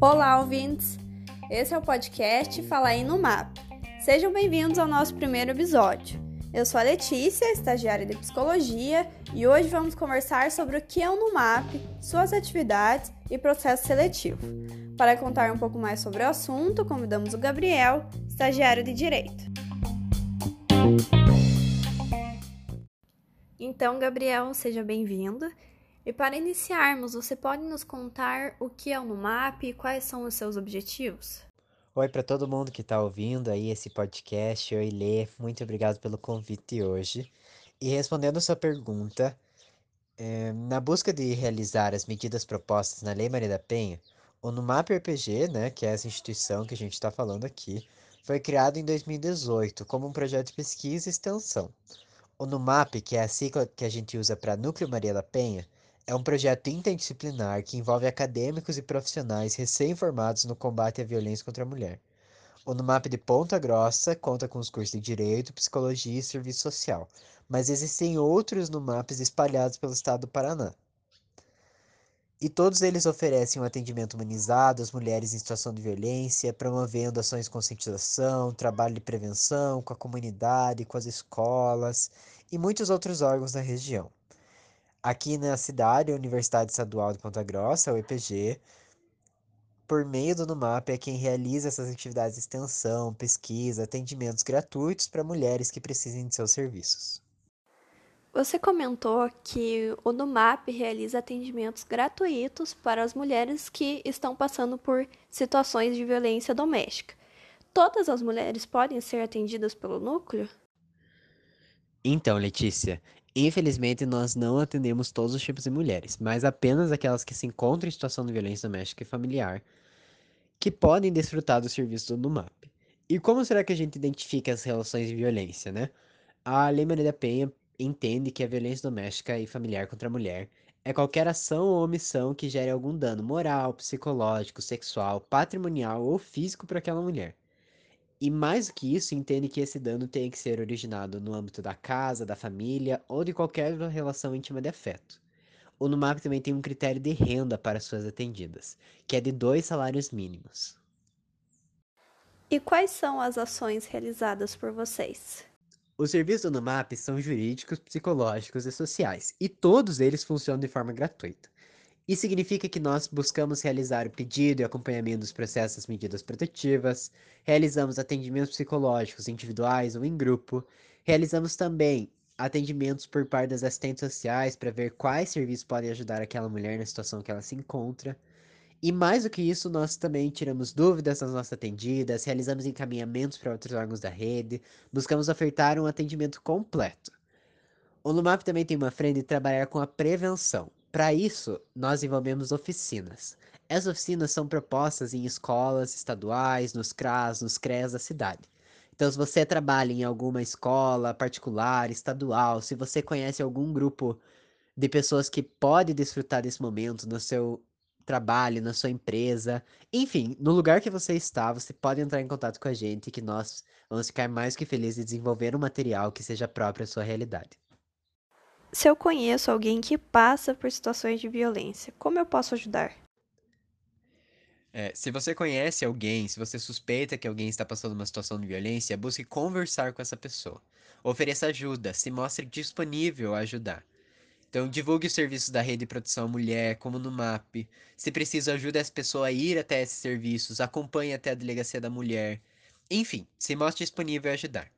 Olá, ouvintes! Esse é o podcast Fala aí no MAP. Sejam bem-vindos ao nosso primeiro episódio. Eu sou a Letícia, estagiária de psicologia, e hoje vamos conversar sobre o que é o NUMAP, suas atividades e processo seletivo. Para contar um pouco mais sobre o assunto, convidamos o Gabriel, estagiário de direito. Então, Gabriel, seja bem-vindo. E para iniciarmos, você pode nos contar o que é o NUMAP e quais são os seus objetivos? Oi para todo mundo que está ouvindo aí esse podcast. Oi, Lê. Muito obrigado pelo convite hoje. E respondendo a sua pergunta, é, na busca de realizar as medidas propostas na Lei Maria da Penha, o NUMAP RPG, né, que é essa instituição que a gente está falando aqui, foi criado em 2018 como um projeto de pesquisa e extensão. O NUMAP, que é a sigla que a gente usa para Núcleo Maria da Penha, é um projeto interdisciplinar que envolve acadêmicos e profissionais recém-formados no combate à violência contra a mulher. O NUMAP de Ponta Grossa conta com os cursos de Direito, Psicologia e Serviço Social, mas existem outros NUMAPs espalhados pelo estado do Paraná. E todos eles oferecem um atendimento humanizado às mulheres em situação de violência, promovendo ações de conscientização, trabalho de prevenção com a comunidade, com as escolas e muitos outros órgãos da região. Aqui na cidade, a Universidade Estadual de Ponta Grossa, o EPG, por meio do NUMAP, é quem realiza essas atividades de extensão, pesquisa, atendimentos gratuitos para mulheres que precisem de seus serviços. Você comentou que o NUMAP realiza atendimentos gratuitos para as mulheres que estão passando por situações de violência doméstica. Todas as mulheres podem ser atendidas pelo núcleo? Então, Letícia, Infelizmente, nós não atendemos todos os tipos de mulheres, mas apenas aquelas que se encontram em situação de violência doméstica e familiar, que podem desfrutar do serviço do NUMAP. E como será que a gente identifica as relações de violência, né? A Lei Maria da Penha entende que a violência doméstica e familiar contra a mulher é qualquer ação ou omissão que gere algum dano moral, psicológico, sexual, patrimonial ou físico para aquela mulher. E mais do que isso, entende que esse dano tem que ser originado no âmbito da casa, da família ou de qualquer relação íntima de afeto. O NUMAP também tem um critério de renda para suas atendidas, que é de dois salários mínimos. E quais são as ações realizadas por vocês? Os serviços do NUMAP são jurídicos, psicológicos e sociais, e todos eles funcionam de forma gratuita. Isso significa que nós buscamos realizar o pedido e acompanhamento dos processos das medidas protetivas, realizamos atendimentos psicológicos individuais ou em grupo, realizamos também atendimentos por parte das assistentes sociais para ver quais serviços podem ajudar aquela mulher na situação que ela se encontra. E mais do que isso, nós também tiramos dúvidas das nossas atendidas, realizamos encaminhamentos para outros órgãos da rede, buscamos ofertar um atendimento completo. O LUMAP também tem uma frente de trabalhar com a prevenção. Para isso, nós envolvemos oficinas. As oficinas são propostas em escolas estaduais, nos CRAS, nos CREAS da cidade. Então, se você trabalha em alguma escola particular, estadual, se você conhece algum grupo de pessoas que pode desfrutar desse momento no seu trabalho, na sua empresa, enfim, no lugar que você está, você pode entrar em contato com a gente que nós vamos ficar mais que felizes de desenvolver um material que seja próprio à sua realidade. Se eu conheço alguém que passa por situações de violência, como eu posso ajudar? É, se você conhece alguém, se você suspeita que alguém está passando uma situação de violência, busque conversar com essa pessoa. Ofereça ajuda, se mostre disponível a ajudar. Então, divulgue os serviços da Rede de Proteção à Mulher, como no MAP. Se precisa, ajude essa pessoa a ir até esses serviços, acompanhe até a Delegacia da Mulher. Enfim, se mostre disponível a ajudar.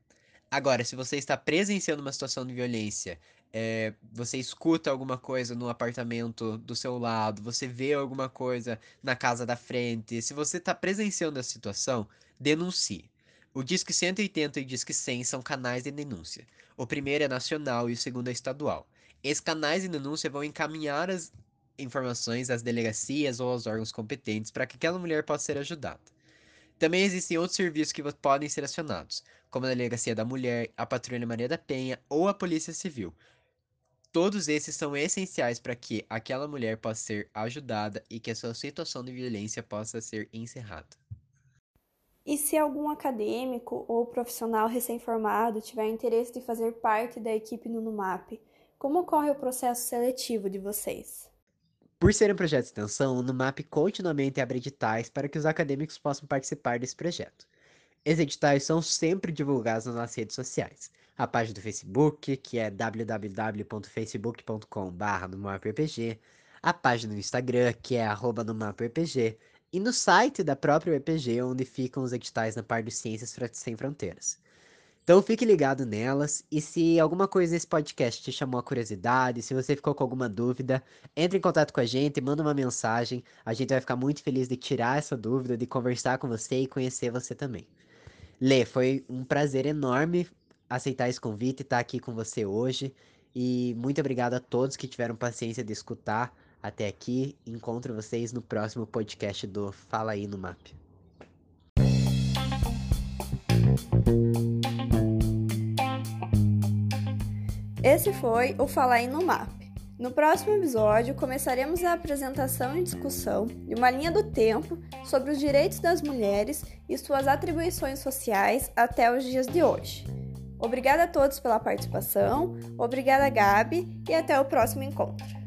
Agora, se você está presenciando uma situação de violência, é, você escuta alguma coisa no apartamento do seu lado, você vê alguma coisa na casa da frente, se você está presenciando a situação, denuncie. O Disque 180 e o Disque 100 são canais de denúncia. O primeiro é nacional e o segundo é estadual. Esses canais de denúncia vão encaminhar as informações às delegacias ou aos órgãos competentes para que aquela mulher possa ser ajudada. Também existem outros serviços que podem ser acionados, como a Delegacia da Mulher, a Patrulha Maria da Penha ou a Polícia Civil. Todos esses são essenciais para que aquela mulher possa ser ajudada e que a sua situação de violência possa ser encerrada. E se algum acadêmico ou profissional recém-formado tiver interesse de fazer parte da equipe no NUMAP, como ocorre o processo seletivo de vocês? Por ser um projeto de extensão, o NUMAP continuamente abre editais para que os acadêmicos possam participar desse projeto. Esses editais são sempre divulgados nas redes sociais. A página do Facebook, que é www.facebook.com.br a página do Instagram, que é arroba e no site da própria EPG, onde ficam os editais na parte de Ciências Sem Fronteiras. Então fique ligado nelas e se alguma coisa nesse podcast te chamou a curiosidade, se você ficou com alguma dúvida, entre em contato com a gente, manda uma mensagem. A gente vai ficar muito feliz de tirar essa dúvida, de conversar com você e conhecer você também. Lê, foi um prazer enorme aceitar esse convite e estar aqui com você hoje. E muito obrigado a todos que tiveram paciência de escutar até aqui. Encontro vocês no próximo podcast do Fala aí no MAP. Esse foi o Falar aí no MAP. No próximo episódio, começaremos a apresentação e discussão de uma linha do tempo sobre os direitos das mulheres e suas atribuições sociais até os dias de hoje. Obrigada a todos pela participação, obrigada, Gabi, e até o próximo encontro.